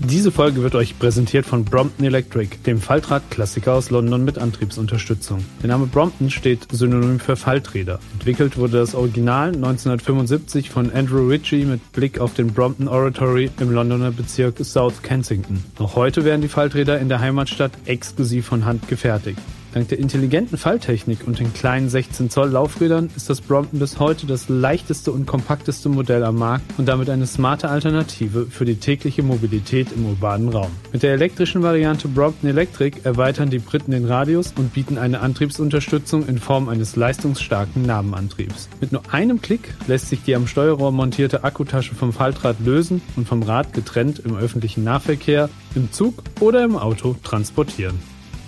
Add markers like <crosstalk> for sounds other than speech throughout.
Diese Folge wird euch präsentiert von Brompton Electric, dem Faltrad-Klassiker aus London mit Antriebsunterstützung. Der Name Brompton steht synonym für Falträder. Entwickelt wurde das Original 1975 von Andrew Ritchie mit Blick auf den Brompton Oratory im Londoner Bezirk South Kensington. Noch heute werden die Falträder in der Heimatstadt exklusiv von Hand gefertigt. Dank der intelligenten Falltechnik und den kleinen 16 Zoll Laufrädern ist das Brompton bis heute das leichteste und kompakteste Modell am Markt und damit eine smarte Alternative für die tägliche Mobilität im urbanen Raum. Mit der elektrischen Variante Brompton Electric erweitern die Briten den Radius und bieten eine Antriebsunterstützung in Form eines leistungsstarken Nabenantriebs. Mit nur einem Klick lässt sich die am Steuerrohr montierte Akkutasche vom Faltrad lösen und vom Rad getrennt im öffentlichen Nahverkehr, im Zug oder im Auto transportieren.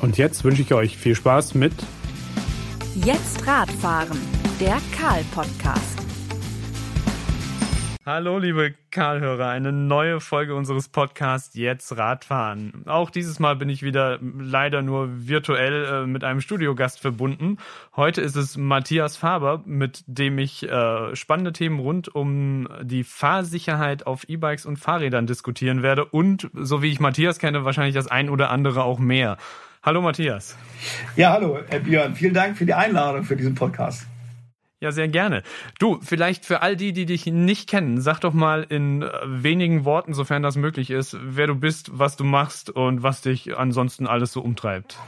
Und jetzt wünsche ich euch viel Spaß mit Jetzt Radfahren, der Karl-Podcast. Hallo, liebe Karl-Hörer, eine neue Folge unseres Podcasts Jetzt Radfahren. Auch dieses Mal bin ich wieder leider nur virtuell äh, mit einem Studiogast verbunden. Heute ist es Matthias Faber, mit dem ich äh, spannende Themen rund um die Fahrsicherheit auf E-Bikes und Fahrrädern diskutieren werde und, so wie ich Matthias kenne, wahrscheinlich das ein oder andere auch mehr. Hallo Matthias. Ja, hallo Björn. Vielen Dank für die Einladung für diesen Podcast. Ja, sehr gerne. Du, vielleicht für all die, die dich nicht kennen, sag doch mal in äh, wenigen Worten, sofern das möglich ist, wer du bist, was du machst und was dich ansonsten alles so umtreibt.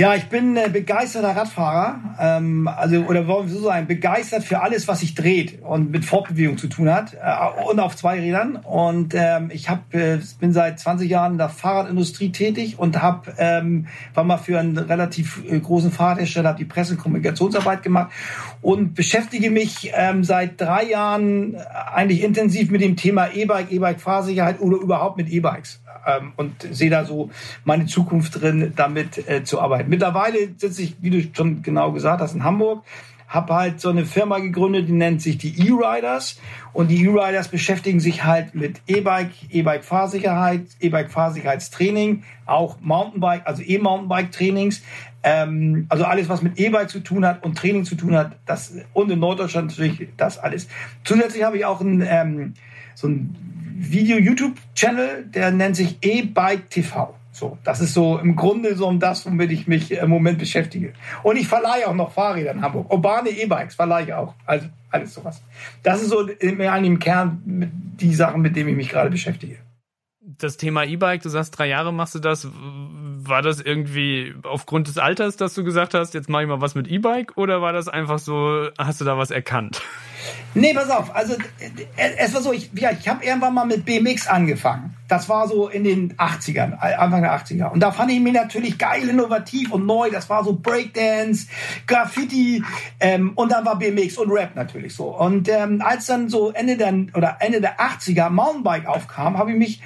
Ja, ich bin äh, begeisterter Radfahrer, ähm, also oder wollen wir so sagen, begeistert für alles, was sich dreht und mit Fortbewegung zu tun hat äh, und auf zwei Rädern. Und ähm, ich hab, äh, bin seit 20 Jahren in der Fahrradindustrie tätig und hab, ähm, war mal für einen relativ äh, großen Fahrradhersteller, habe die Presse- und Kommunikationsarbeit gemacht und beschäftige mich ähm, seit drei Jahren eigentlich intensiv mit dem Thema E-Bike, E-Bike-Fahrsicherheit oder überhaupt mit E-Bikes ähm, und sehe da so meine Zukunft drin, damit äh, zu arbeiten. Mittlerweile sitze ich, wie du schon genau gesagt hast, in Hamburg habe halt so eine Firma gegründet, die nennt sich die E-Riders. Und die E-Riders beschäftigen sich halt mit E-Bike, E-Bike-Fahrsicherheit, E-Bike-Fahrsicherheitstraining, auch Mountainbike, also E-Mountainbike-Trainings. Ähm, also alles, was mit E-Bike zu tun hat und Training zu tun hat, das und in Norddeutschland natürlich das alles. Zusätzlich habe ich auch ein, ähm, so ein Video-YouTube-Channel, der nennt sich E-Bike TV. So, das ist so im Grunde so um das, womit ich mich im Moment beschäftige. Und ich verleihe auch noch Fahrräder in Hamburg. Urbane E-Bikes verleihe ich auch. Also alles sowas. Das ist so im, im Kern die Sachen, mit denen ich mich gerade beschäftige. Das Thema E-Bike, du sagst, drei Jahre machst du das. War das irgendwie aufgrund des Alters, dass du gesagt hast, jetzt mache ich mal was mit E-Bike? Oder war das einfach so, hast du da was erkannt? Nee, pass auf. Also es war so, ich, ja, ich habe irgendwann mal mit BMX angefangen. Das war so in den 80ern, Anfang der 80er. Und da fand ich mich natürlich geil, innovativ und neu. Das war so Breakdance, Graffiti ähm, und dann war BMX und Rap natürlich so. Und ähm, als dann so Ende der oder Ende der 80er Mountainbike aufkam, habe ich mich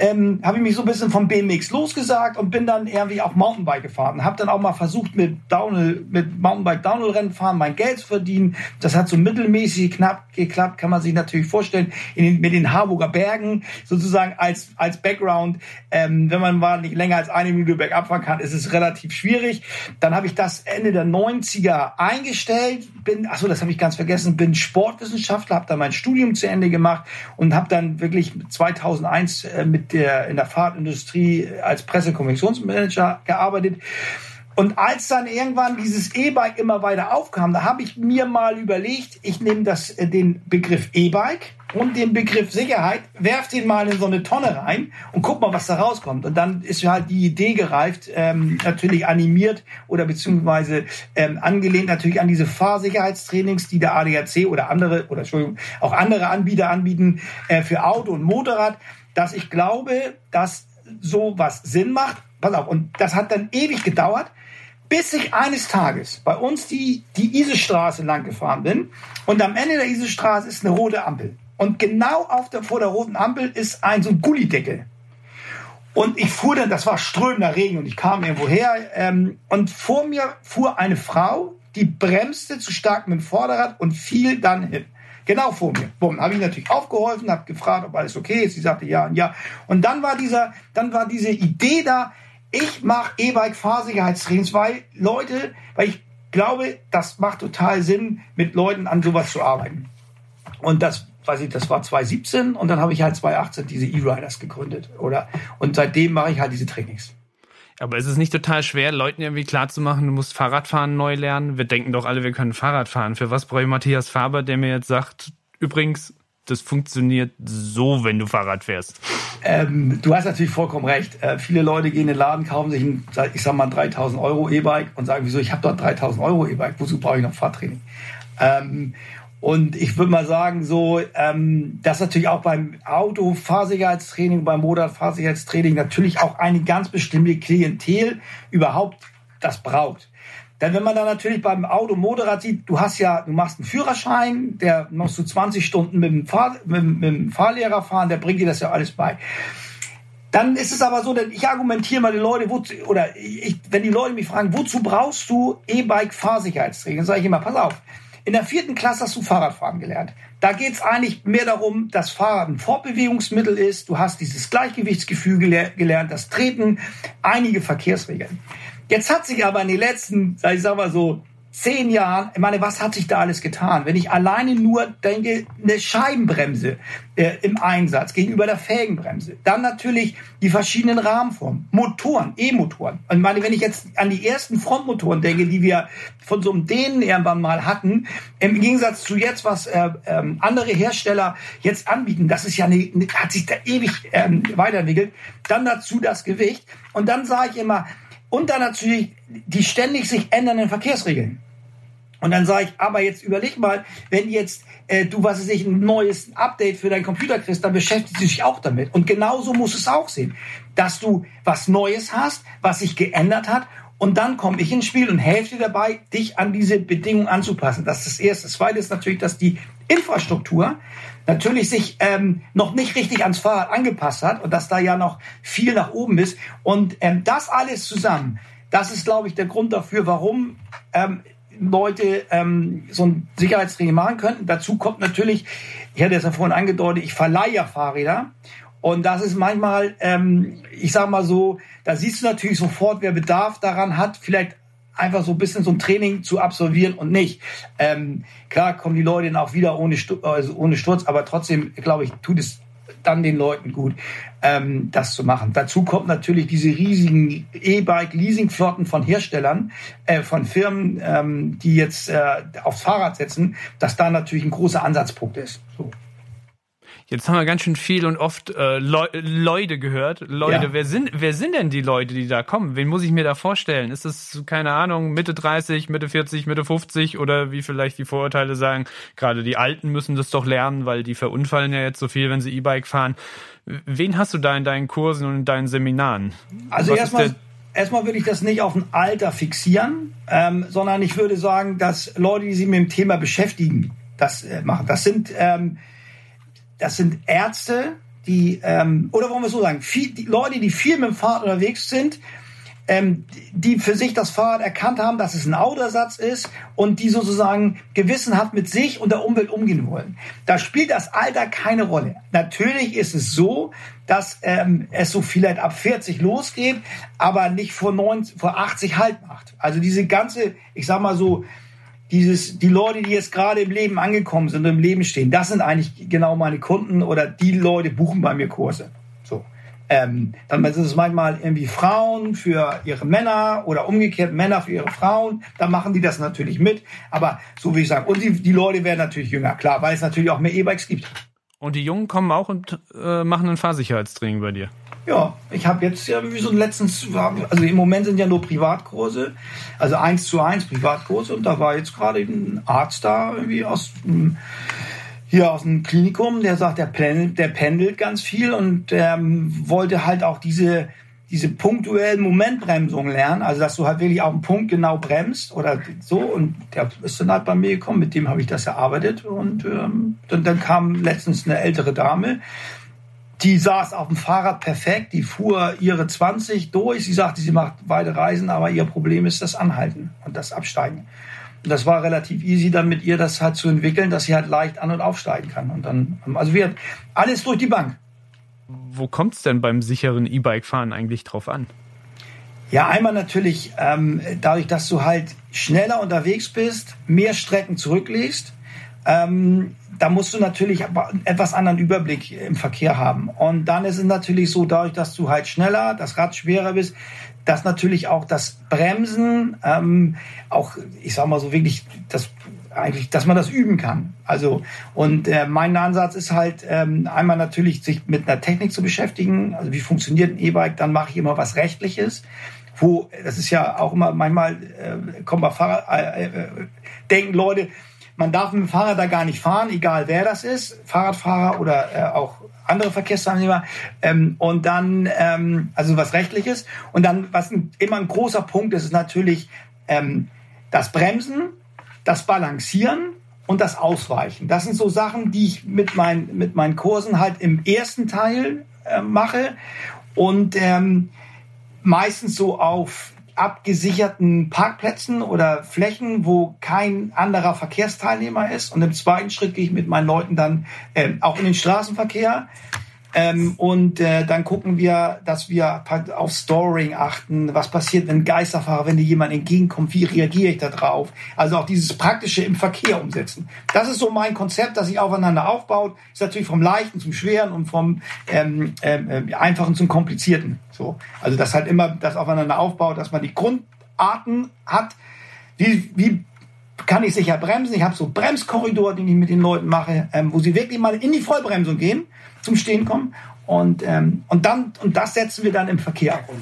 ähm, habe ich mich so ein bisschen vom BMX losgesagt und bin dann irgendwie auch Mountainbike gefahren. Habe dann auch mal versucht mit Downhill mit Mountainbike Downhill Rennen fahren mein Geld zu verdienen. Das hat so mittelmäßig knapp geklappt, kann man sich natürlich vorstellen, in den, mit den Harburger Bergen sozusagen als als, Background. Ähm, wenn man mal nicht länger als eine Minute bergab fahren kann, ist es relativ schwierig. Dann habe ich das Ende der 90er eingestellt. Bin, achso, das habe ich ganz vergessen, bin Sportwissenschaftler, habe da mein Studium zu Ende gemacht und habe dann wirklich 2001 äh, mit der in der Fahrtindustrie als Pressekommunikationsmanager gearbeitet. Und als dann irgendwann dieses E-Bike immer weiter aufkam, da habe ich mir mal überlegt, ich nehme das, äh, den Begriff E-Bike und den Begriff Sicherheit, werf den mal in so eine Tonne rein und guck mal, was da rauskommt. Und dann ist halt die Idee gereift, ähm, natürlich animiert oder beziehungsweise ähm, angelehnt natürlich an diese Fahrsicherheitstrainings, die der ADAC oder andere, oder Entschuldigung, auch andere Anbieter anbieten äh, für Auto und Motorrad, dass ich glaube, dass sowas Sinn macht. Pass auf, und das hat dann ewig gedauert bis ich eines Tages bei uns die, die Isestraße lang gefahren bin und am Ende der Isestraße ist eine rote Ampel. Und genau auf der, vor der roten Ampel ist ein so ein Gullideckel. Und ich fuhr dann, das war strömender Regen und ich kam irgendwo her ähm, und vor mir fuhr eine Frau, die bremste zu stark mit dem Vorderrad und fiel dann hin. Genau vor mir. Bumm, habe ich natürlich aufgeholfen, habe gefragt, ob alles okay ist. Sie sagte ja und ja. Und dann war dieser, dann war diese Idee da, ich mache E-Bike-Fahrsicherheitstrainings, weil Leute, weil ich glaube, das macht total Sinn, mit Leuten an sowas zu arbeiten. Und das weiß ich, das war 2017 und dann habe ich halt 2018 diese E-Riders gegründet, oder? Und seitdem mache ich halt diese Trainings. Aber ist es nicht total schwer, Leuten irgendwie klarzumachen, du musst Fahrradfahren neu lernen? Wir denken doch alle, wir können Fahrrad fahren. Für was brauche ich Matthias Faber, der mir jetzt sagt, übrigens, das funktioniert so, wenn du Fahrrad fährst? Ähm, du hast natürlich vollkommen recht. Äh, viele Leute gehen in den Laden, kaufen sich ein, ich sag mal, 3000 Euro E-Bike und sagen, wieso, ich habe dort 3000 Euro E-Bike, wozu brauche ich noch Fahrtraining? Ähm, und ich würde mal sagen, so, ähm, dass natürlich auch beim Auto-Fahrsicherheitstraining, beim Motorrad-Fahrsicherheitstraining natürlich auch eine ganz bestimmte Klientel überhaupt das braucht. Denn wenn man dann natürlich beim Auto Motorrad sieht, du hast ja, du machst einen Führerschein, der musst du 20 Stunden mit dem, Fahr, mit, mit dem Fahrlehrer fahren, der bringt dir das ja alles bei. Dann ist es aber so, denn ich argumentiere mal die Leute, wozu, oder ich, wenn die Leute mich fragen, wozu brauchst du E-Bike Fahrsicherheitstraining, dann sage ich immer, pass auf, in der vierten Klasse hast du Fahrradfahren gelernt. Da geht es eigentlich mehr darum, dass Fahrrad ein Fortbewegungsmittel ist. Du hast dieses Gleichgewichtsgefühl gelernt, das Treten, einige Verkehrsregeln. Jetzt hat sich aber in den letzten, ich sag mal so, zehn Jahren, ich meine, was hat sich da alles getan? Wenn ich alleine nur denke, eine Scheibenbremse äh, im Einsatz gegenüber der Felgenbremse, dann natürlich die verschiedenen Rahmenformen, Motoren, E-Motoren. Und meine, wenn ich jetzt an die ersten Frontmotoren denke, die wir von so einem Dänen irgendwann mal hatten, im Gegensatz zu jetzt, was äh, äh, andere Hersteller jetzt anbieten, das ist ja eine, hat sich da ewig ähm, weiterentwickelt. Dann dazu das Gewicht. Und dann sage ich immer, und dann natürlich die ständig sich ändernden Verkehrsregeln. Und dann sage ich, aber jetzt überleg mal, wenn jetzt äh, du, was weiß ich, ein neues Update für deinen Computer kriegst, dann beschäftigst du dich auch damit. Und genauso musst du es auch sehen, dass du was Neues hast, was sich geändert hat. Und dann komme ich ins Spiel und helfe dir dabei, dich an diese Bedingungen anzupassen. Das ist das Erste. Das Zweite ist natürlich, dass die Infrastruktur natürlich sich ähm, noch nicht richtig ans Fahrrad angepasst hat und dass da ja noch viel nach oben ist. Und ähm, das alles zusammen, das ist, glaube ich, der Grund dafür, warum ähm, Leute ähm, so ein Sicherheitstraining machen könnten. Dazu kommt natürlich, ich hatte es ja vorhin angedeutet, ich verleihe ja Fahrräder. Und das ist manchmal, ähm, ich sag mal so, da siehst du natürlich sofort, wer Bedarf daran hat, vielleicht einfach so ein bisschen so ein Training zu absolvieren und nicht. Ähm, klar kommen die Leute dann auch wieder ohne, Sturz, also ohne Sturz, aber trotzdem, glaube ich, tut es dann den Leuten gut, ähm, das zu machen. Dazu kommt natürlich diese riesigen E-Bike-Leasing-Flotten von Herstellern, äh, von Firmen, ähm, die jetzt äh, aufs Fahrrad setzen, dass da natürlich ein großer Ansatzpunkt ist. So. Jetzt haben wir ganz schön viel und oft äh, Le Leute gehört. Leute, ja. wer sind wer sind denn die Leute, die da kommen? Wen muss ich mir da vorstellen? Ist es keine Ahnung, Mitte 30, Mitte 40, Mitte 50 oder wie vielleicht die Vorurteile sagen, gerade die Alten müssen das doch lernen, weil die verunfallen ja jetzt so viel, wenn sie E-Bike fahren. Wen hast du da in deinen Kursen und in deinen Seminaren? Also erstmal erstmal würde ich das nicht auf ein Alter fixieren, ähm, sondern ich würde sagen, dass Leute, die sich mit dem Thema beschäftigen, das äh, machen. Das sind ähm, das sind Ärzte, die, ähm, oder wollen wir so sagen, viel, die Leute, die viel mit dem Fahrrad unterwegs sind, ähm, die für sich das Fahrrad erkannt haben, dass es ein Autoersatz ist und die sozusagen gewissenhaft mit sich und der Umwelt umgehen wollen. Da spielt das Alter keine Rolle. Natürlich ist es so, dass ähm, es so vielleicht ab 40 losgeht, aber nicht vor, 90, vor 80 halt macht. Also diese ganze, ich sag mal so, dieses, die Leute, die jetzt gerade im Leben angekommen sind und im Leben stehen, das sind eigentlich genau meine Kunden oder die Leute buchen bei mir Kurse. So. Ähm, dann sind es manchmal irgendwie Frauen für ihre Männer oder umgekehrt Männer für ihre Frauen. Dann machen die das natürlich mit. Aber so wie ich sagen. Und die, die Leute werden natürlich jünger, klar, weil es natürlich auch mehr E-Bikes gibt. Und die Jungen kommen auch und äh, machen ein Fahrsicherheitstraining bei dir. Ja, ich habe jetzt ja wie so letztens, also im Moment sind ja nur Privatkurse, also eins zu eins Privatkurse und da war jetzt gerade ein Arzt da irgendwie aus hier aus dem Klinikum, der sagt, der pendelt, der pendelt ganz viel und ähm, wollte halt auch diese diese punktuellen Momentbremsungen lernen, also dass du halt wirklich auf den Punkt genau bremst oder so. Und der ist dann halt bei mir gekommen, mit dem habe ich das erarbeitet. Und ähm, dann, dann kam letztens eine ältere Dame, die saß auf dem Fahrrad perfekt, die fuhr ihre 20 durch. Sie sagte, sie macht weite Reisen, aber ihr Problem ist das Anhalten und das Absteigen. Und das war relativ easy, dann mit ihr das halt zu entwickeln, dass sie halt leicht an- und aufsteigen kann. Und dann, also wir alles durch die Bank. Wo kommt es denn beim sicheren E-Bike-Fahren eigentlich drauf an? Ja, einmal natürlich ähm, dadurch, dass du halt schneller unterwegs bist, mehr Strecken zurücklegst ähm, da musst du natürlich etwas anderen Überblick im Verkehr haben. Und dann ist es natürlich so, dadurch, dass du halt schneller, das Rad schwerer bist, dass natürlich auch das Bremsen, ähm, auch, ich sag mal so wirklich, das eigentlich, dass man das üben kann. Also und äh, mein Ansatz ist halt ähm, einmal natürlich sich mit einer Technik zu beschäftigen. Also wie funktioniert ein E-Bike? Dann mache ich immer was Rechtliches wo, das ist ja auch immer, manchmal äh, kommen bei Fahrrad, äh, äh, denken Leute, man darf mit dem Fahrrad da gar nicht fahren, egal wer das ist, Fahrradfahrer oder äh, auch andere Verkehrsteilnehmer. Ähm, und dann, ähm, also was rechtliches. Und dann, was ein, immer ein großer Punkt ist, ist natürlich ähm, das Bremsen, das Balancieren und das Ausweichen. Das sind so Sachen, die ich mit, mein, mit meinen Kursen halt im ersten Teil äh, mache. Und ähm, meistens so auf abgesicherten Parkplätzen oder Flächen, wo kein anderer Verkehrsteilnehmer ist. Und im zweiten Schritt gehe ich mit meinen Leuten dann äh, auch in den Straßenverkehr. Ähm, und äh, dann gucken wir, dass wir auf Storing achten. Was passiert, wenn Geisterfahrer, wenn dir jemand entgegenkommt, wie reagiere ich da drauf? Also auch dieses Praktische im Verkehr umsetzen. Das ist so mein Konzept, das sich aufeinander aufbaut. Ist natürlich vom Leichten zum Schweren und vom ähm, ähm, äh, Einfachen zum Komplizierten. So, also das halt immer das aufeinander aufbaut, dass man die Grundarten hat. Wie, wie kann ich sicher bremsen? Ich habe so Bremskorridor, den ich mit den Leuten mache, ähm, wo sie wirklich mal in die Vollbremsung gehen zum Stehen kommen. Und, ähm, und, dann, und das setzen wir dann im Verkehr um.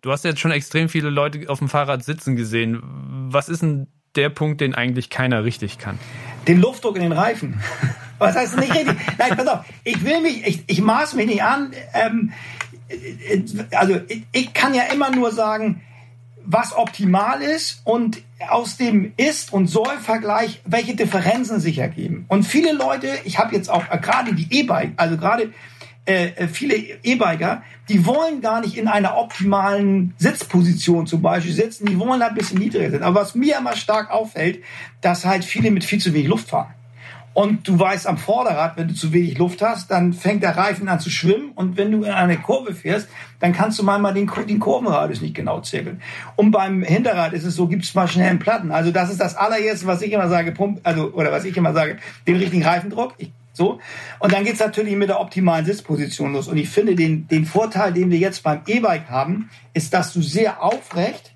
Du hast jetzt schon extrem viele Leute auf dem Fahrrad sitzen gesehen. Was ist denn der Punkt, den eigentlich keiner richtig kann? Den Luftdruck in den Reifen. <laughs> Was heißt nicht richtig? Nein, pass auf. Ich will mich, ich, ich maß mich nicht an. Ähm, also ich, ich kann ja immer nur sagen, was optimal ist und aus dem Ist- und Soll-Vergleich, welche Differenzen sich ergeben. Und viele Leute, ich habe jetzt auch äh, gerade die E-Bike, also gerade äh, äh, viele E-Biker, die wollen gar nicht in einer optimalen Sitzposition zum Beispiel sitzen, die wollen da ein bisschen niedriger sitzen. Aber was mir immer stark auffällt, dass halt viele mit viel zu wenig Luft fahren. Und du weißt am Vorderrad, wenn du zu wenig Luft hast, dann fängt der Reifen an zu schwimmen. Und wenn du in eine Kurve fährst, dann kannst du manchmal den, den Kurvenradius nicht genau zirkeln. Und beim Hinterrad ist es so, gibt's mal schnell einen Platten. Also das ist das allererste, was ich immer sage, Pump, also, oder was ich immer sage, den richtigen Reifendruck. Ich, so. Und dann geht's natürlich mit der optimalen Sitzposition los. Und ich finde, den, den Vorteil, den wir jetzt beim E-Bike haben, ist, dass du sehr aufrecht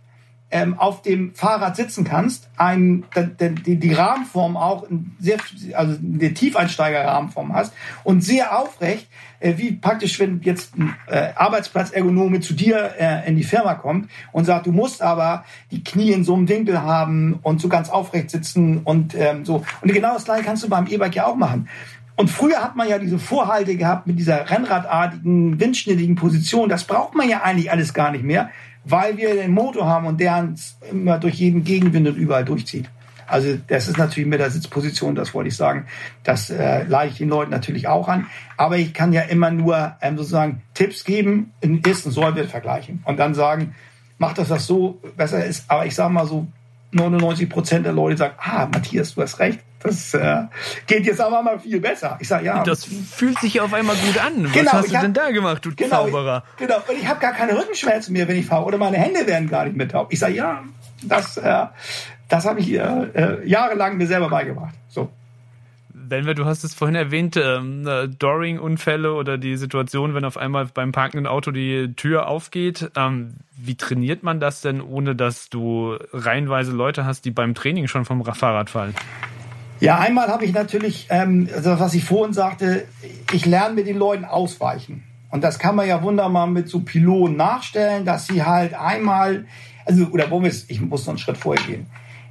ähm, auf dem Fahrrad sitzen kannst, ein, die, die Rahmenform auch sehr, also eine Tiefeinsteiger-Rahmenform hast und sehr aufrecht, äh, wie praktisch, wenn jetzt ein äh, Arbeitsplatzergonome zu dir äh, in die Firma kommt und sagt, du musst aber die Knie in so einem Winkel haben und so ganz aufrecht sitzen und ähm, so. Und genau das gleiche kannst du beim E-Bike ja auch machen. Und früher hat man ja diese Vorhalte gehabt mit dieser rennradartigen, windschnittigen Position. Das braucht man ja eigentlich alles gar nicht mehr weil wir den Motor haben und der uns immer durch jeden Gegenwind und überall durchzieht. Also das ist natürlich mit der Sitzposition, das wollte ich sagen, das äh, leite ich den Leuten natürlich auch an. Aber ich kann ja immer nur ähm, sozusagen Tipps geben, in ersten Sollwert vergleichen und dann sagen, macht das das so besser ist. Aber ich sage mal so, 99 Prozent der Leute sagen, ah, Matthias, du hast recht, das äh, geht jetzt aber mal viel besser. Ich sage, ja. Das fühlt sich auf einmal gut an. Was genau, hast du hab, denn da gemacht, du genau, Zauberer? Ich, genau, und ich habe gar keine Rückenschmerzen mehr, wenn ich fahre. Oder meine Hände werden gar nicht mehr taub. Ich sage, ja, das, äh, das habe ich äh, äh, jahrelang mir selber beigebracht. So. Wenn wir, du hast es vorhin erwähnt, ähm, äh, Doring-Unfälle oder die Situation, wenn auf einmal beim parkenden Auto die Tür aufgeht. Ähm, wie trainiert man das denn, ohne dass du reihenweise Leute hast, die beim Training schon vom Fahrrad fallen? Ja, einmal habe ich natürlich, ähm, also was ich vorhin sagte, ich lerne mit den Leuten ausweichen. Und das kann man ja wunderbar mit so Pylonen nachstellen, dass sie halt einmal, also, oder wo wir ich muss noch einen Schritt vorher gehen.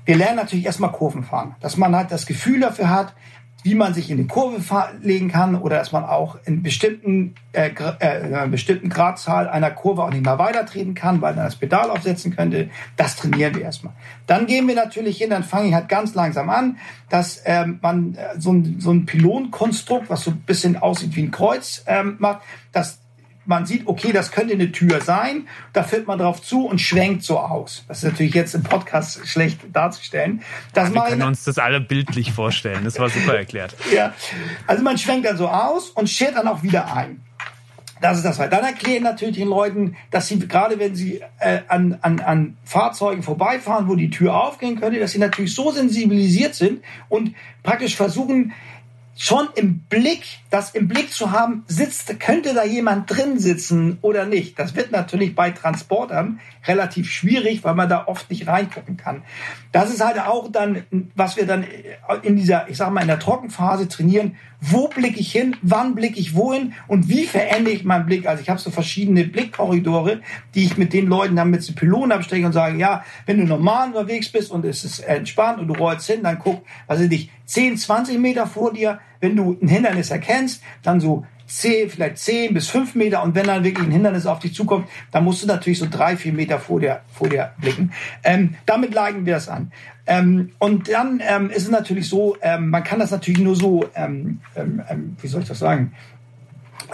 Wir lernen natürlich erstmal Kurven fahren, dass man halt das Gefühl dafür hat, wie man sich in die Kurve legen kann oder dass man auch in bestimmten, äh, äh, in einer bestimmten Gradzahl einer Kurve auch nicht mehr weitertreten kann, weil man das Pedal aufsetzen könnte. Das trainieren wir erstmal. Dann gehen wir natürlich hin, dann fange ich halt ganz langsam an, dass ähm, man äh, so ein, so ein Pylonkonstrukt, was so ein bisschen aussieht wie ein Kreuz ähm, macht, dass man sieht, okay, das könnte eine Tür sein, da fährt man drauf zu und schwenkt so aus. Das ist natürlich jetzt im Podcast schlecht darzustellen. Das ja, wir können uns das alle bildlich vorstellen, das war super erklärt. <laughs> ja, also man schwenkt dann so aus und schert dann auch wieder ein. Das ist das. Dann erklären natürlich den Leuten, dass sie gerade wenn sie äh, an, an, an Fahrzeugen vorbeifahren, wo die Tür aufgehen könnte, dass sie natürlich so sensibilisiert sind und praktisch versuchen, schon im Blick, das im Blick zu haben, sitzt, könnte da jemand drin sitzen oder nicht. Das wird natürlich bei Transportern relativ schwierig, weil man da oft nicht reingucken kann. Das ist halt auch dann, was wir dann in dieser, ich sag mal, in der Trockenphase trainieren. Wo blicke ich hin? Wann blicke ich wohin? Und wie verändere ich meinen Blick? Also ich habe so verschiedene Blickkorridore, die ich mit den Leuten dann mit den Pylonen abstecke und sage, ja, wenn du normal unterwegs bist und es ist entspannt und du rollst hin, dann guck, was ist dich 10, 20 Meter vor dir. Wenn du ein Hindernis erkennst, dann so 10, vielleicht 10 bis 5 Meter. Und wenn dann wirklich ein Hindernis auf dich zukommt, dann musst du natürlich so drei, vier Meter vor dir, vor dir blicken. Ähm, damit leiten wir das an. Ähm, und dann ähm, ist es natürlich so, ähm, man kann das natürlich nur so, ähm, ähm, ähm wie soll ich das sagen,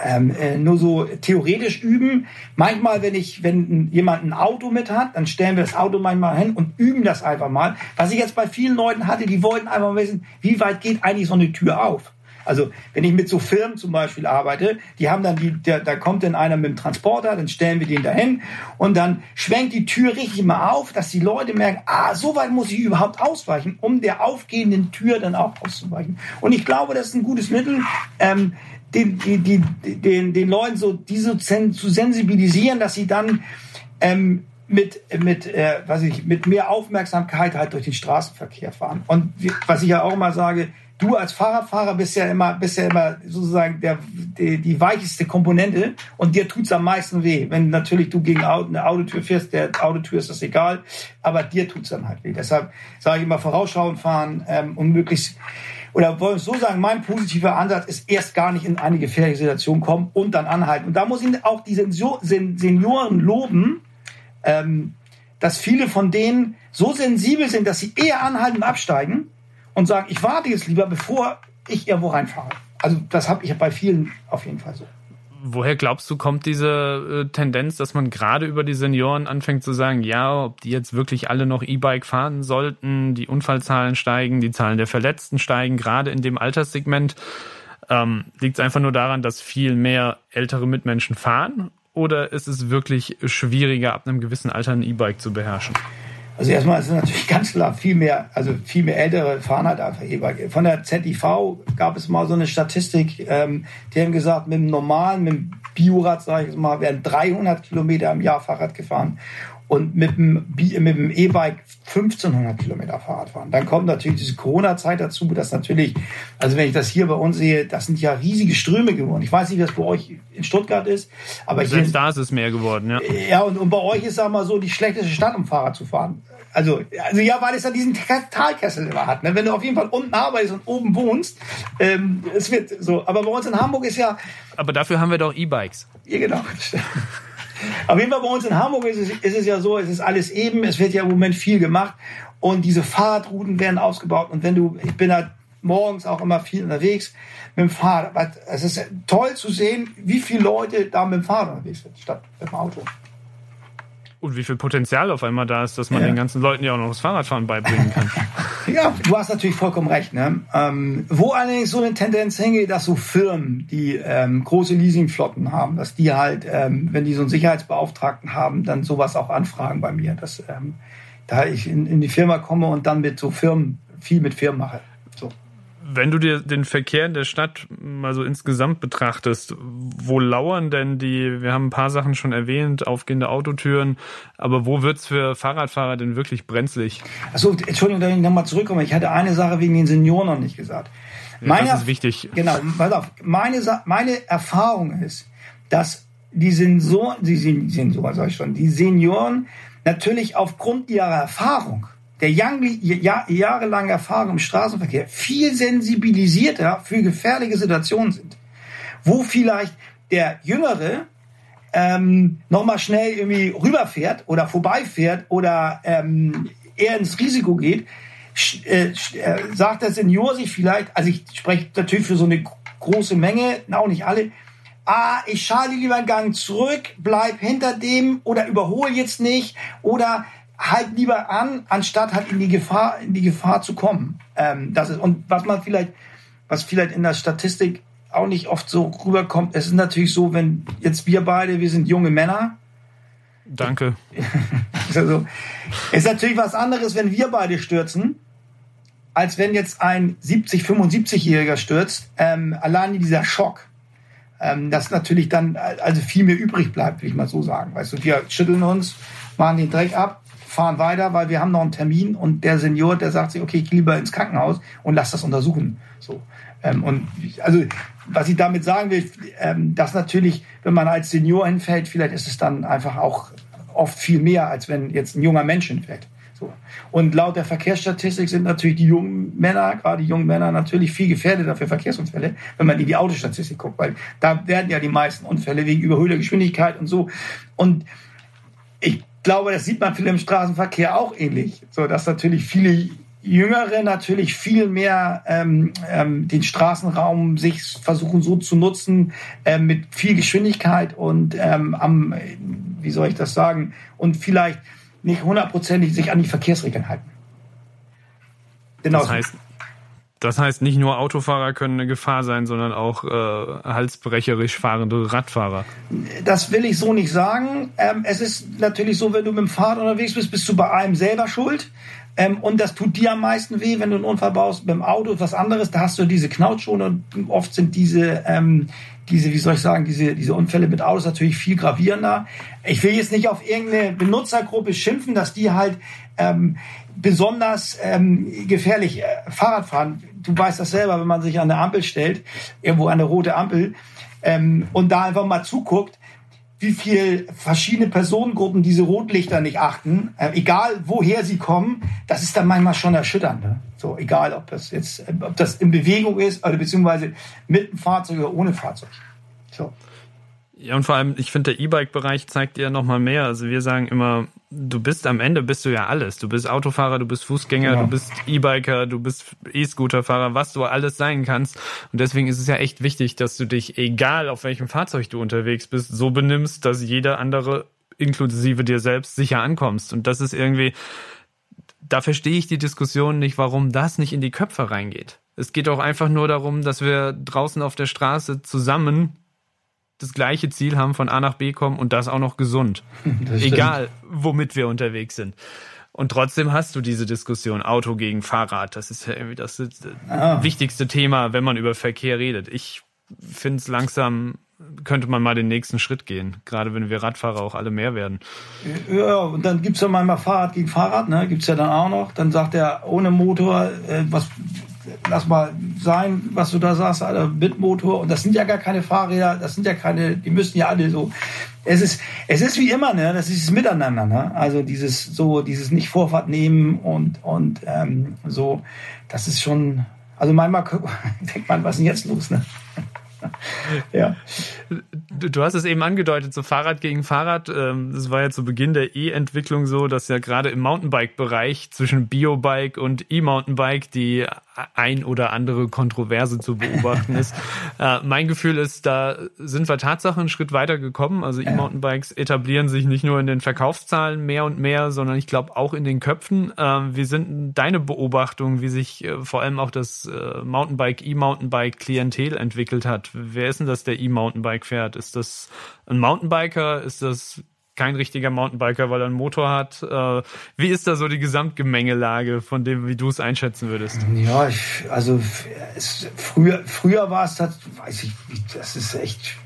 ähm, äh, nur so theoretisch üben. Manchmal, wenn ich, wenn jemand ein Auto mit hat, dann stellen wir das Auto manchmal hin und üben das einfach mal. Was ich jetzt bei vielen Leuten hatte, die wollten einfach wissen, wie weit geht eigentlich so eine Tür auf? Also wenn ich mit so Firmen zum Beispiel arbeite, die haben dann die, der, da kommt dann einer mit dem Transporter, dann stellen wir den dahin und dann schwenkt die Tür richtig mal auf, dass die Leute merken, ah, so weit muss ich überhaupt ausweichen, um der aufgehenden Tür dann auch auszuweichen. Und ich glaube, das ist ein gutes Mittel. Ähm, den, die, die, den, den Leuten so diese zu sensibilisieren, dass sie dann ähm, mit mit äh, was ich mit mehr Aufmerksamkeit halt durch den Straßenverkehr fahren. Und was ich ja auch immer sage, du als Fahrradfahrer bist ja immer, bist ja immer sozusagen der, die, die weicheste Komponente und dir tut's am meisten weh. Wenn natürlich du gegen eine Autotür fährst, der Autotür ist das egal, aber dir tut's dann halt weh. Deshalb sage ich immer vorausschauend fahren ähm, und möglichst oder wollen wir so sagen, mein positiver Ansatz ist erst gar nicht in eine gefährliche Situation kommen und dann anhalten. Und da muss ich auch die Senioren loben, ähm, dass viele von denen so sensibel sind, dass sie eher anhalten und absteigen, und sagen, ich warte jetzt lieber, bevor ich irgendwo reinfahre. Also das habe ich bei vielen auf jeden Fall so. Woher glaubst du, kommt diese äh, Tendenz, dass man gerade über die Senioren anfängt zu sagen, ja, ob die jetzt wirklich alle noch E-Bike fahren sollten, die Unfallzahlen steigen, die Zahlen der Verletzten steigen, gerade in dem Alterssegment? Ähm, Liegt es einfach nur daran, dass viel mehr ältere Mitmenschen fahren? Oder ist es wirklich schwieriger, ab einem gewissen Alter ein E-Bike zu beherrschen? Also erstmal ist es natürlich <laughs> ganz klar viel mehr, also viel mehr ältere fahren halt einfach E-Bike. Von der ZIV gab es mal so eine Statistik, ähm, die haben gesagt, mit dem normalen, mit dem Biorad, sage ich mal, werden 300 Kilometer im Jahr Fahrrad gefahren und mit dem mit dem E-Bike 1500 Kilometer Fahrrad fahren. Dann kommt natürlich diese Corona-Zeit dazu, dass natürlich, also wenn ich das hier bei uns sehe, das sind ja riesige Ströme geworden. Ich weiß nicht, wie das bei euch in Stuttgart ist, aber Selbst hier, da ist es mehr geworden, ja. Ja, und, und bei euch ist, sag mal so, die schlechteste Stadt, um Fahrrad zu fahren. Also, also ja, weil es ja diesen Talkessel immer hat. Ne? Wenn du auf jeden Fall unten arbeitest und oben wohnst, ähm, es wird so. Aber bei uns in Hamburg ist ja. Aber dafür haben wir doch E-Bikes. Ja, genau. Auf jeden Fall bei uns in Hamburg ist es, ist es ja so, es ist alles eben, es wird ja im Moment viel gemacht und diese Fahrradrouten werden ausgebaut und wenn du, ich bin halt morgens auch immer viel unterwegs mit dem Fahrrad. Es ist toll zu sehen, wie viele Leute da mit dem Fahrrad unterwegs sind, statt mit dem Auto. Und wie viel Potenzial auf einmal da ist, dass man ja. den ganzen Leuten ja auch noch das Fahrradfahren beibringen kann. <laughs> ja, du hast natürlich vollkommen recht. Ne? Ähm, wo allerdings so eine Tendenz hingeht, dass so Firmen, die ähm, große Leasingflotten haben, dass die halt, ähm, wenn die so einen Sicherheitsbeauftragten haben, dann sowas auch anfragen bei mir. Dass ähm, da ich in, in die Firma komme und dann mit so Firmen, viel mit Firmen mache. Wenn du dir den Verkehr in der Stadt mal so insgesamt betrachtest, wo lauern denn die, wir haben ein paar Sachen schon erwähnt, aufgehende Autotüren, aber wo wird's für Fahrradfahrer denn wirklich brenzlig? Achso, Entschuldigung, dass ich nochmal zurückkomme. Ich hatte eine Sache wegen den Senioren noch nicht gesagt. Meine, das ist wichtig. Genau, pass auf. Meine, meine Erfahrung ist, dass die Sensoren, die Sensoren, sag ich schon, die Senioren natürlich aufgrund ihrer Erfahrung der jahrelange Erfahrung im Straßenverkehr viel sensibilisierter für gefährliche Situationen sind. Wo vielleicht der Jüngere ähm, nochmal schnell irgendwie rüberfährt oder vorbeifährt oder ähm, eher ins Risiko geht, äh, äh, sagt der Senior sich vielleicht, also ich spreche natürlich für so eine große Menge, auch nicht alle, ah, ich schalte lieber einen Gang zurück, bleib hinter dem oder überhole jetzt nicht oder halt lieber an, anstatt halt in die Gefahr, in die Gefahr zu kommen. Ähm, das ist, und was man vielleicht, was vielleicht in der Statistik auch nicht oft so rüberkommt. Es ist natürlich so, wenn jetzt wir beide, wir sind junge Männer. Danke. <laughs> also, ist natürlich was anderes, wenn wir beide stürzen, als wenn jetzt ein 70, 75-Jähriger stürzt. Ähm, allein dieser Schock, ähm, dass natürlich dann also viel mehr übrig bleibt, will ich mal so sagen. Weißt du, wir schütteln uns, machen den Dreck ab, fahren weiter, weil wir haben noch einen Termin und der Senior, der sagt sich, okay, ich gehe lieber ins Krankenhaus und lass das untersuchen. So. Ähm, und also, was ich damit sagen will, ähm, dass natürlich, wenn man als Senior hinfällt, vielleicht ist es dann einfach auch oft viel mehr, als wenn jetzt ein junger Mensch hinfällt. So. Und laut der Verkehrsstatistik sind natürlich die jungen Männer, gerade die jungen Männer, natürlich viel gefährdeter für Verkehrsunfälle, wenn man in die Autostatistik guckt, weil da werden ja die meisten Unfälle wegen überhöhter Geschwindigkeit und so. Und ich glaube, das sieht man viel im Straßenverkehr auch ähnlich. So, dass natürlich viele Jüngere natürlich viel mehr ähm, ähm, den Straßenraum sich versuchen so zu nutzen äh, mit viel Geschwindigkeit und ähm, am, wie soll ich das sagen, und vielleicht nicht hundertprozentig sich an die Verkehrsregeln halten. Genau. Das heißt, das heißt, nicht nur Autofahrer können eine Gefahr sein, sondern auch äh, halsbrecherisch fahrende Radfahrer. Das will ich so nicht sagen. Ähm, es ist natürlich so, wenn du mit dem Fahrrad unterwegs bist, bist du bei allem selber schuld. Ähm, und das tut dir am meisten weh, wenn du einen Unfall baust. Beim Auto ist was anderes. Da hast du diese Knautschone und oft sind diese, ähm, diese, wie soll ich sagen, diese, diese Unfälle mit Autos natürlich viel gravierender. Ich will jetzt nicht auf irgendeine Benutzergruppe schimpfen, dass die halt ähm, besonders ähm, gefährlich äh, Fahrrad fahren. Du weißt das selber, wenn man sich an der Ampel stellt, irgendwo an der rote Ampel, ähm, und da einfach mal zuguckt, wie viel verschiedene Personengruppen diese Rotlichter nicht achten, äh, egal woher sie kommen, das ist dann manchmal schon erschütternd. Ne? So, egal ob das jetzt, ob das in Bewegung ist oder beziehungsweise mit dem Fahrzeug oder ohne Fahrzeug. So. Ja, und vor allem, ich finde, der E-Bike-Bereich zeigt dir noch mal mehr. Also wir sagen immer, du bist am Ende bist du ja alles. Du bist Autofahrer, du bist Fußgänger, genau. du bist E-Biker, du bist E-Scooterfahrer, was du alles sein kannst. Und deswegen ist es ja echt wichtig, dass du dich, egal auf welchem Fahrzeug du unterwegs bist, so benimmst, dass jeder andere, inklusive dir selbst, sicher ankommst. Und das ist irgendwie, da verstehe ich die Diskussion nicht, warum das nicht in die Köpfe reingeht. Es geht auch einfach nur darum, dass wir draußen auf der Straße zusammen das gleiche Ziel haben, von A nach B kommen und das auch noch gesund. <laughs> Egal, womit wir unterwegs sind. Und trotzdem hast du diese Diskussion Auto gegen Fahrrad. Das ist ja irgendwie das, ah. wichtigste Thema, wenn man über Verkehr redet. Ich finde es langsam, könnte man mal den nächsten Schritt gehen. Gerade wenn wir Radfahrer auch alle mehr werden. Ja, und dann gibt's ja manchmal Fahrrad gegen Fahrrad, ne? Gibt's ja dann auch noch. Dann sagt er ohne Motor, äh, was lass mal sein, was du da sagst, Alter, mit Motor. Und das sind ja gar keine Fahrräder, das sind ja keine, die müssen ja alle so. Es ist, es ist wie immer, ne? Das ist das Miteinander, ne? Also dieses so, dieses nicht Vorfahrt nehmen und und ähm, so, das ist schon. Also manchmal <laughs> denkt man, was ist denn jetzt los, ne? <laughs> ja. Du hast es eben angedeutet, so Fahrrad gegen Fahrrad. Ähm, das war ja zu Beginn der E-Entwicklung so, dass ja gerade im Mountainbike-Bereich zwischen Biobike und E-Mountainbike die ein oder andere Kontroverse zu beobachten ist. <laughs> äh, mein Gefühl ist, da sind wir Tatsache einen Schritt weiter gekommen. Also E-Mountainbikes etablieren sich nicht nur in den Verkaufszahlen mehr und mehr, sondern ich glaube auch in den Köpfen. Äh, wie sind deine Beobachtungen, wie sich äh, vor allem auch das äh, Mountainbike, E-Mountainbike-Klientel entwickelt hat? Wer ist denn das, der E-Mountainbike fährt? Ist das ein Mountainbiker? Ist das kein richtiger Mountainbiker, weil er einen Motor hat. Äh, wie ist da so die Gesamtgemengelage von dem, wie du es einschätzen würdest? Ja, ich, also es, früher, früher war es, das, weiß ich, das ist echt.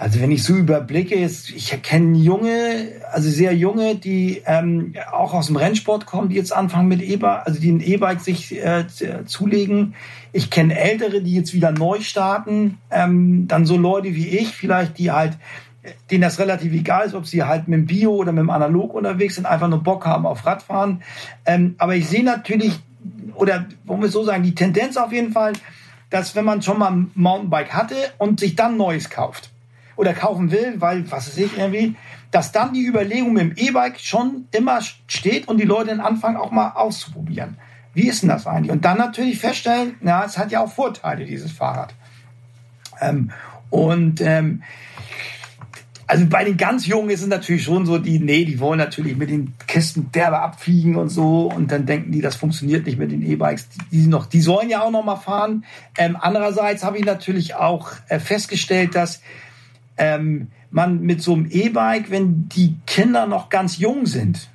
Also wenn ich so überblicke, jetzt, ich kenne junge, also sehr junge, die ähm, auch aus dem Rennsport kommen, die jetzt anfangen mit E-Bike, also die ein E-Bike sich äh, zulegen. Ich kenne ältere, die jetzt wieder neu starten. Ähm, dann so Leute wie ich, vielleicht, die halt denen das relativ egal ist, ob sie halt mit dem Bio oder mit dem Analog unterwegs sind, einfach nur Bock haben auf Radfahren. Ähm, aber ich sehe natürlich, oder wollen wir so sagen, die Tendenz auf jeden Fall, dass wenn man schon mal ein Mountainbike hatte und sich dann Neues kauft oder kaufen will, weil, was weiß ich irgendwie, dass dann die Überlegung mit dem E-Bike schon immer steht und die Leute dann anfangen auch mal auszuprobieren. Wie ist denn das eigentlich? Und dann natürlich feststellen, na, es hat ja auch Vorteile, dieses Fahrrad. Ähm, und ähm, Also bei den ganz Jungen ist es natürlich schon so, die, nee, die wollen natürlich mit den Kisten derbe abfliegen und so und dann denken die, das funktioniert nicht mit den E-Bikes. Die, die, noch, die sollen ja auch noch mal fahren. Ähm, andererseits habe ich natürlich auch äh, festgestellt, dass ähm, man mit so einem E-Bike, wenn die Kinder noch ganz jung sind,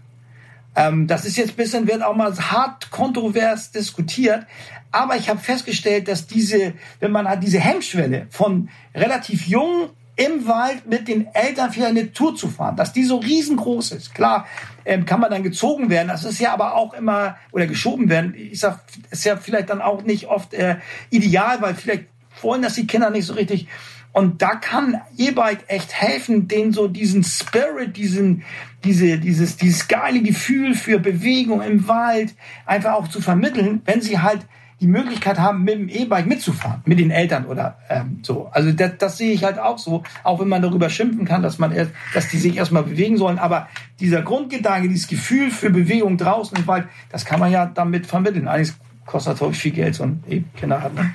ähm, das ist jetzt ein bisschen, wird auch mal hart kontrovers diskutiert, aber ich habe festgestellt, dass diese, wenn man hat diese Hemmschwelle von relativ jung im Wald mit den Eltern für eine Tour zu fahren, dass die so riesengroß ist. Klar, ähm, kann man dann gezogen werden. Das ist ja aber auch immer, oder geschoben werden. Ich sag, ist ja vielleicht dann auch nicht oft äh, ideal, weil vielleicht wollen das die Kinder nicht so richtig. Und da kann E-Bike echt helfen, denen so diesen Spirit, diesen, diese, dieses, dieses geile Gefühl für Bewegung im Wald einfach auch zu vermitteln, wenn sie halt die Möglichkeit haben, mit dem E-Bike mitzufahren, mit den Eltern oder ähm, so. Also das, das sehe ich halt auch so, auch wenn man darüber schimpfen kann, dass man erst, dass die sich erstmal bewegen sollen. Aber dieser Grundgedanke, dieses Gefühl für Bewegung draußen im Wald, das kann man ja damit vermitteln. Eigentlich kostet natürlich viel Geld, so ein E-Kinderrad. Ne?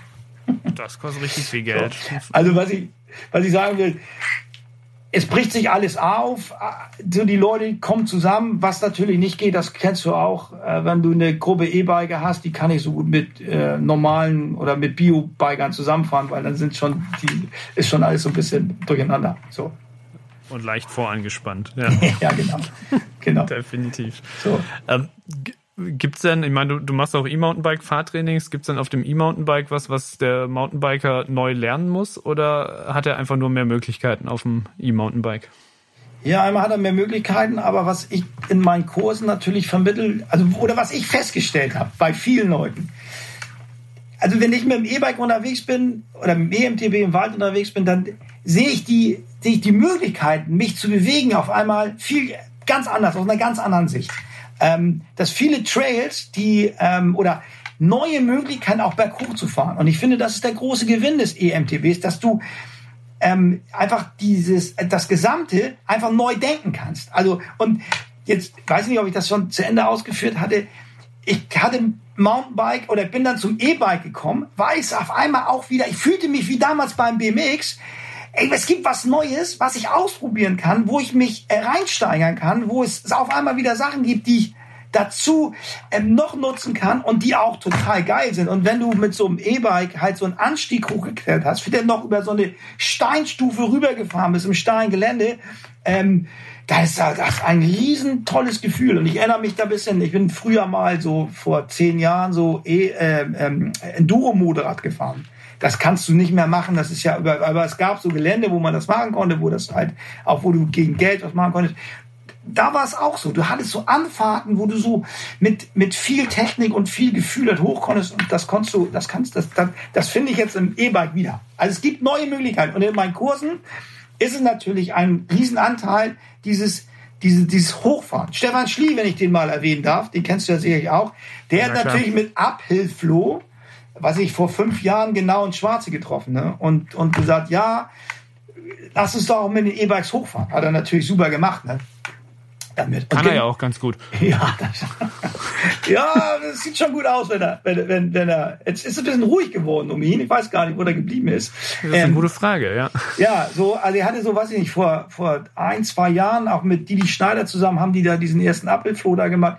Das kostet richtig viel Geld. So. Also was ich, was ich sagen will, es bricht sich alles auf, so die Leute kommen zusammen, was natürlich nicht geht, das kennst du auch, äh, wenn du eine Gruppe E-Biker hast, die kann nicht so gut mit äh, normalen oder mit Bio-Bikern zusammenfahren, weil dann sind schon, die, ist schon alles so ein bisschen durcheinander. So. Und leicht vorangespannt. Ja, <laughs> ja genau. genau. Definitiv. So. Ähm, Gibt's denn, ich meine, du, du machst auch E-Mountainbike-Fahrtrainings, gibt's denn auf dem E-Mountainbike was, was der Mountainbiker neu lernen muss? Oder hat er einfach nur mehr Möglichkeiten auf dem E-Mountainbike? Ja, einmal hat er mehr Möglichkeiten, aber was ich in meinen Kursen natürlich vermittel, also oder was ich festgestellt habe bei vielen Leuten, also wenn ich mit dem E-Bike unterwegs bin oder mit dem EMTB im Wald unterwegs bin, dann sehe ich die, sehe ich die Möglichkeiten, mich zu bewegen auf einmal viel ganz anders, aus einer ganz anderen Sicht ähm, dass viele Trails, die ähm, oder neue Möglichkeiten auch berghoch zu fahren. Und ich finde, das ist der große Gewinn des EMTBs, dass du ähm, einfach dieses, das Gesamte einfach neu denken kannst. Also, und jetzt weiß ich nicht, ob ich das schon zu Ende ausgeführt hatte. Ich hatte Mountainbike oder bin dann zum E-Bike gekommen, weiß auf einmal auch wieder, ich fühlte mich wie damals beim BMX, ey, es gibt was Neues, was ich ausprobieren kann, wo ich mich äh, reinsteigern kann, wo es auf einmal wieder Sachen gibt, die ich dazu ähm, noch nutzen kann und die auch total geil sind. Und wenn du mit so einem E-Bike halt so einen Anstieg hochgekehrt hast, wieder noch über so eine Steinstufe rübergefahren bist im steilen Gelände, ähm, da ist das ein riesen tolles Gefühl. Und ich erinnere mich da ein bisschen, ich bin früher mal so vor zehn Jahren so e, äh, ähm, Enduro-Motorrad gefahren. Das kannst du nicht mehr machen. Das ist ja, aber es gab so Gelände, wo man das machen konnte, wo das halt, auch wo du gegen Geld was machen konntest. Da war es auch so. Du hattest so Anfahrten, wo du so mit, mit viel Technik und viel Gefühl halt hoch konntest. Und das konntest du, das kannst, das, das, das finde ich jetzt im E-Bike wieder. Also es gibt neue Möglichkeiten. Und in meinen Kursen ist es natürlich ein Riesenanteil dieses, dieses, dieses Hochfahren. Stefan Schlie, wenn ich den mal erwähnen darf, den kennst du ja sicherlich auch, der ja, hat natürlich mit Uphill Flow was ich vor fünf Jahren genau in Schwarze getroffen ne? und, und gesagt, ja, lass uns doch auch mit den E-Bikes hochfahren. Hat er natürlich super gemacht. Ne? Damit. Kann er ja auch ganz gut. <laughs> Ja, das, <laughs> ja, das sieht schon gut aus, wenn er, wenn, wenn, wenn er. Jetzt ist es ein bisschen ruhig geworden um ihn. Ich weiß gar nicht, wo er geblieben ist. Das ist ähm, eine gute Frage, ja. Ja, so, also er hatte so, weiß ich nicht, vor, vor ein, zwei Jahren auch mit Didi Schneider zusammen haben die da diesen ersten Apfelfloh da gemacht.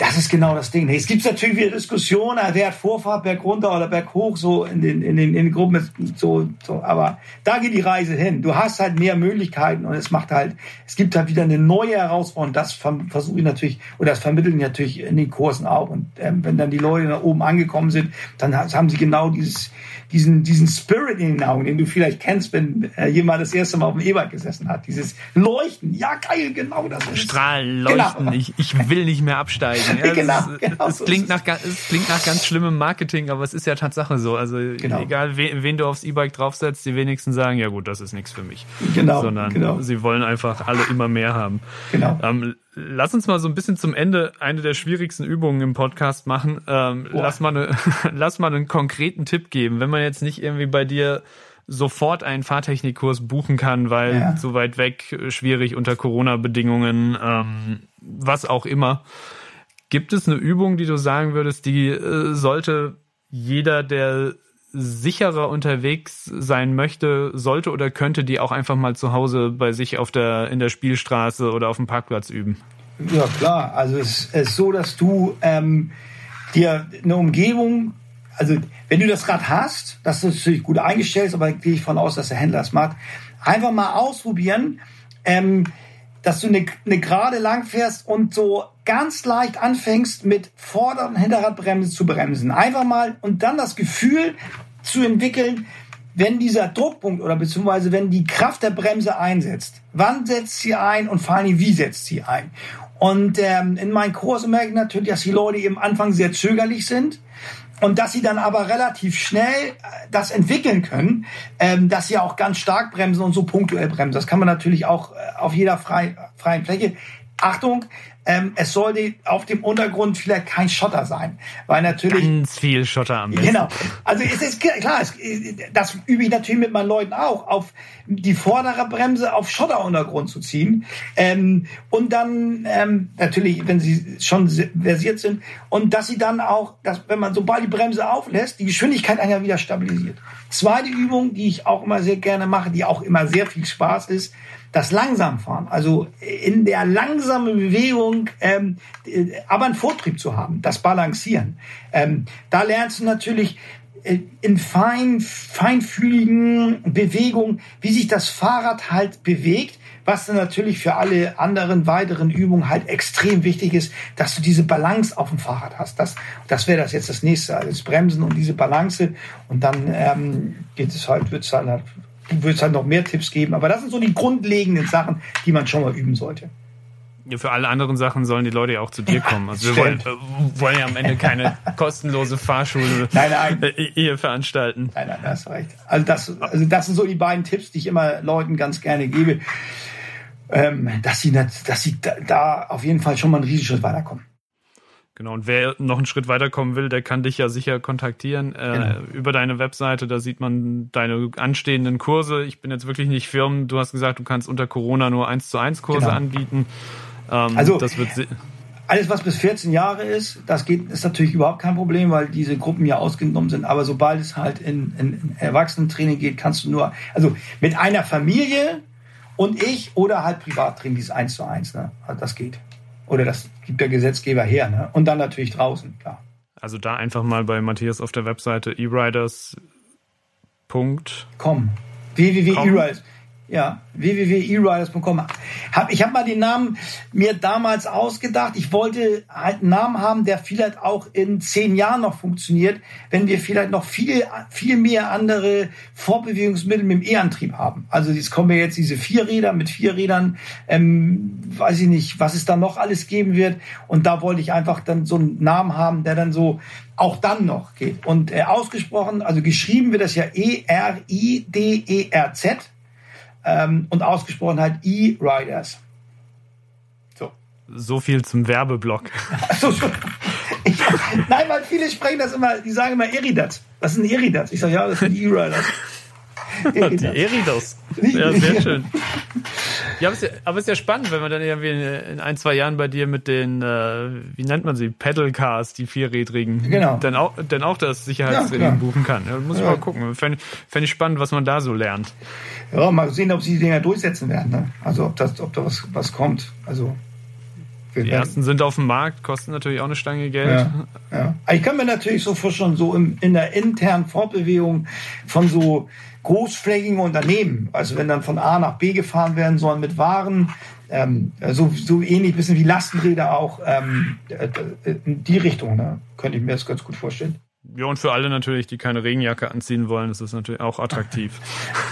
Das ist genau das Ding. Es gibt natürlich wieder Diskussionen, wer hat Vorfahrt, Berg runter oder Berg hoch, so in den, in den, in den Gruppen, so, so. Aber da geht die Reise hin. Du hast halt mehr Möglichkeiten und es macht halt, es gibt halt wieder eine neue Herausforderung. Das versuche ich natürlich, oder das vermitteln ich natürlich in den Kursen auch. Und ähm, wenn dann die Leute da oben angekommen sind, dann haben sie genau dieses, diesen, diesen Spirit in den Augen, den du vielleicht kennst, wenn äh, jemand das erste Mal auf dem E-Bike gesessen hat. Dieses Leuchten. Ja, geil, genau das ist Strahlen, Leuchten. Genau. Ich, ich will nicht mehr absteigen. Ja, <laughs> genau, ist, genau es, so klingt nach, es klingt nach ganz schlimmem Marketing, aber es ist ja Tatsache so. Also genau. egal, wen, wen du aufs E-Bike draufsetzt, die wenigsten sagen, ja gut, das ist nichts für mich. Genau. Sondern genau. sie wollen einfach alle immer mehr haben. Genau. Ähm, lass uns mal so ein bisschen zum Ende eine der schwierigsten Übungen im Podcast machen. Ähm, lass, mal eine, <laughs> lass mal einen konkreten Tipp geben. Wenn man jetzt nicht irgendwie bei dir sofort einen Fahrtechnikkurs buchen kann, weil ja. so weit weg, schwierig unter Corona-Bedingungen, ähm, was auch immer. Gibt es eine Übung, die du sagen würdest, die äh, sollte jeder, der sicherer unterwegs sein möchte, sollte oder könnte die auch einfach mal zu Hause bei sich auf der, in der Spielstraße oder auf dem Parkplatz üben? Ja, klar. Also es ist so, dass du ähm, dir eine Umgebung, also wenn du das Rad hast, das ist natürlich gut eingestellt, aber gehe ich von aus, dass der Händler es macht, einfach mal ausprobieren, ähm, dass du eine, eine gerade lang fährst und so ganz leicht anfängst mit Vorder- und Hinterradbremse zu bremsen. Einfach mal und dann das Gefühl zu entwickeln, wenn dieser Druckpunkt oder beziehungsweise wenn die Kraft der Bremse einsetzt, wann setzt sie ein und vor allem wie setzt sie ein? Und ähm, in meinen Kursen merke ich natürlich, dass die Leute eben am Anfang sehr zögerlich sind und dass sie dann aber relativ schnell äh, das entwickeln können, ähm, dass sie auch ganz stark bremsen und so punktuell bremsen. Das kann man natürlich auch äh, auf jeder frei, freien Fläche. Achtung, ähm, es sollte auf dem Untergrund vielleicht kein Schotter sein, weil natürlich ganz viel Schotter am besten. Genau. Also es ist klar, es, das übe ich natürlich mit meinen Leuten auch, auf die vordere Bremse auf Schotteruntergrund zu ziehen ähm, und dann ähm, natürlich, wenn sie schon versiert sind und dass sie dann auch, dass wenn man sobald die Bremse auflässt, die Geschwindigkeit einer wieder stabilisiert. Zweite Übung, die ich auch immer sehr gerne mache, die auch immer sehr viel Spaß ist, das Langsamfahren, also in der langsamen Bewegung, ähm, aber einen Vortrieb zu haben, das Balancieren. Ähm, da lernst du natürlich äh, in fein, feinfühligen Bewegungen, wie sich das Fahrrad halt bewegt, was dann natürlich für alle anderen weiteren Übungen halt extrem wichtig ist, dass du diese Balance auf dem Fahrrad hast. Das, das wäre das jetzt das nächste, also das Bremsen und diese Balance. Und dann ähm, geht es halt, wird es halt du würdest halt noch mehr Tipps geben. Aber das sind so die grundlegenden Sachen, die man schon mal üben sollte. Ja, für alle anderen Sachen sollen die Leute ja auch zu dir kommen. Also wir wollen, äh, wollen, ja am Ende keine <laughs> kostenlose Fahrschule nein, nein. Äh, hier veranstalten. Nein, nein, das reicht. Also das, also das sind so die beiden Tipps, die ich immer Leuten ganz gerne gebe, ähm, dass sie, dass sie da, da auf jeden Fall schon mal einen Riesenschritt weiterkommen. Genau, und wer noch einen Schritt weiterkommen will, der kann dich ja sicher kontaktieren äh, genau. über deine Webseite. Da sieht man deine anstehenden Kurse. Ich bin jetzt wirklich nicht firm. Du hast gesagt, du kannst unter Corona nur eins zu eins Kurse genau. anbieten. Ähm, also das wird alles, was bis 14 Jahre ist, das geht, ist natürlich überhaupt kein Problem, weil diese Gruppen ja ausgenommen sind. Aber sobald es halt in, in, in Erwachsenentraining geht, kannst du nur, also mit einer Familie und ich oder halt Privattraining, dieses eins zu eins, ne? Also das geht. Oder das gibt der Gesetzgeber her. Ne? Und dann natürlich draußen, klar. Also da einfach mal bei Matthias auf der Webseite eriders.com. www.eriders. Ja, www.eriders.com. Hab, ich habe mal den Namen mir damals ausgedacht. Ich wollte halt einen Namen haben, der vielleicht auch in zehn Jahren noch funktioniert, wenn wir vielleicht noch viel, viel mehr andere Fortbewegungsmittel mit dem E-Antrieb haben. Also jetzt kommen wir jetzt diese Vierräder mit vier Rädern, ähm, weiß ich nicht, was es da noch alles geben wird. Und da wollte ich einfach dann so einen Namen haben, der dann so auch dann noch geht. Und äh, ausgesprochen, also geschrieben wird das ja E-R-I-D-E-R-Z ähm, und ausgesprochen halt E-Riders. So. So viel zum Werbeblock. <laughs> so, ich, nein, weil viele sprechen das immer, die sagen immer Eridat. Was ist ein Eridat? Ich sage, ja, das sind <laughs> die E-Riders. Die Eridos. Ja, sehr schön. Ja, aber es, ist ja, aber ist ja spannend, wenn man dann irgendwie in ein, zwei Jahren bei dir mit den, äh, wie nennt man sie, Pedalcars, die vierrädrigen, genau. dann, auch, dann auch das Sicherheitstraining ja, buchen kann. Ja, muss ich mal gucken. Fände fänd ich spannend, was man da so lernt. Ja, mal sehen, ob sie die Dinger durchsetzen werden. Ne? Also ob, das, ob da was, was kommt. Also die ersten sind auf dem Markt, kosten natürlich auch eine Stange Geld. Ja, ja. Ich kann mir natürlich so vorstellen, so im, in der internen Fortbewegung von so großflächigen Unternehmen, also wenn dann von A nach B gefahren werden sollen mit Waren, ähm, so, so ähnlich bisschen wie Lastenräder auch, ähm, äh, in die Richtung, ne? könnte ich mir das ganz gut vorstellen. Ja, und für alle natürlich, die keine Regenjacke anziehen wollen, ist das natürlich auch attraktiv.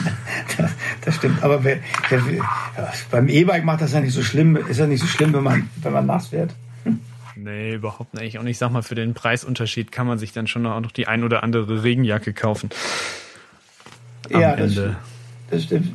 <laughs> das, das, stimmt, aber wer, wer, beim E-Bike macht das ja nicht so schlimm, ist ja nicht so schlimm, wenn man, wenn man nass wird. <laughs> Nee, überhaupt nicht. Und ich sag mal, für den Preisunterschied kann man sich dann schon auch noch die ein oder andere Regenjacke kaufen am ja, das Ende. das stimmt.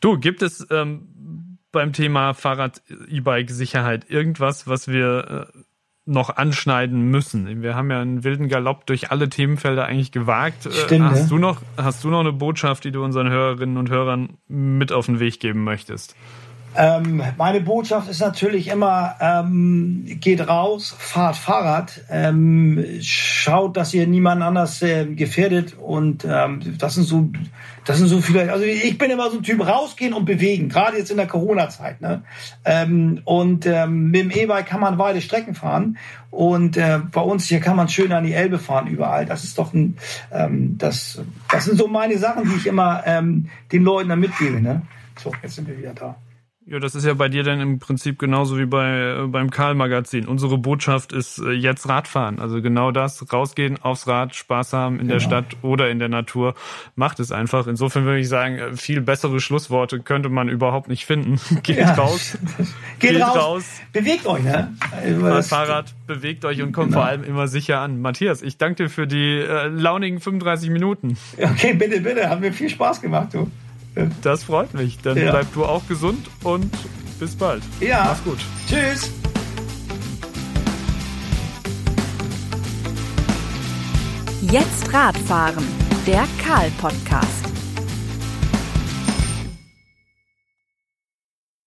Du, gibt es ähm, beim Thema Fahrrad, E-Bike Sicherheit irgendwas, was wir äh, noch anschneiden müssen? Wir haben ja einen wilden Galopp durch alle Themenfelder eigentlich gewagt. Äh, stimmt, hast, ja. du noch, hast du noch eine Botschaft, die du unseren Hörerinnen und Hörern mit auf den Weg geben möchtest? Ähm, meine Botschaft ist natürlich immer, ähm, geht raus, fahrt Fahrrad, ähm, schaut, dass ihr niemand anders äh, gefährdet und ähm, das sind so, das sind so viele. Also ich bin immer so ein Typ rausgehen und bewegen, gerade jetzt in der Corona-Zeit. Ne? Ähm, und ähm, mit dem E-Bike kann man weite Strecken fahren und äh, bei uns hier kann man schön an die Elbe fahren überall. Das ist doch ein, das, das sind so meine Sachen, die ich immer den Leuten da mitgebe. Ne? So, jetzt sind wir wieder da. Ja, das ist ja bei dir dann im Prinzip genauso wie bei äh, beim Karl-Magazin. Unsere Botschaft ist äh, jetzt Radfahren. Also genau das, rausgehen, aufs Rad, Spaß haben in genau. der Stadt oder in der Natur. Macht es einfach. Insofern würde ich sagen, äh, viel bessere Schlussworte könnte man überhaupt nicht finden. <laughs> geht ja. raus. <laughs> geht, geht raus. raus. Bewegt euch, ne? Fahrt Fahrrad, bewegt euch und kommt genau. vor allem immer sicher an. Matthias, ich danke dir für die äh, launigen 35 Minuten. Okay, bitte, bitte. Hat mir viel Spaß gemacht, du. <laughs> Das freut mich. Dann ja. bleib du auch gesund und bis bald. Ja. Mach's gut. Tschüss. Jetzt Radfahren, der Karl-Podcast.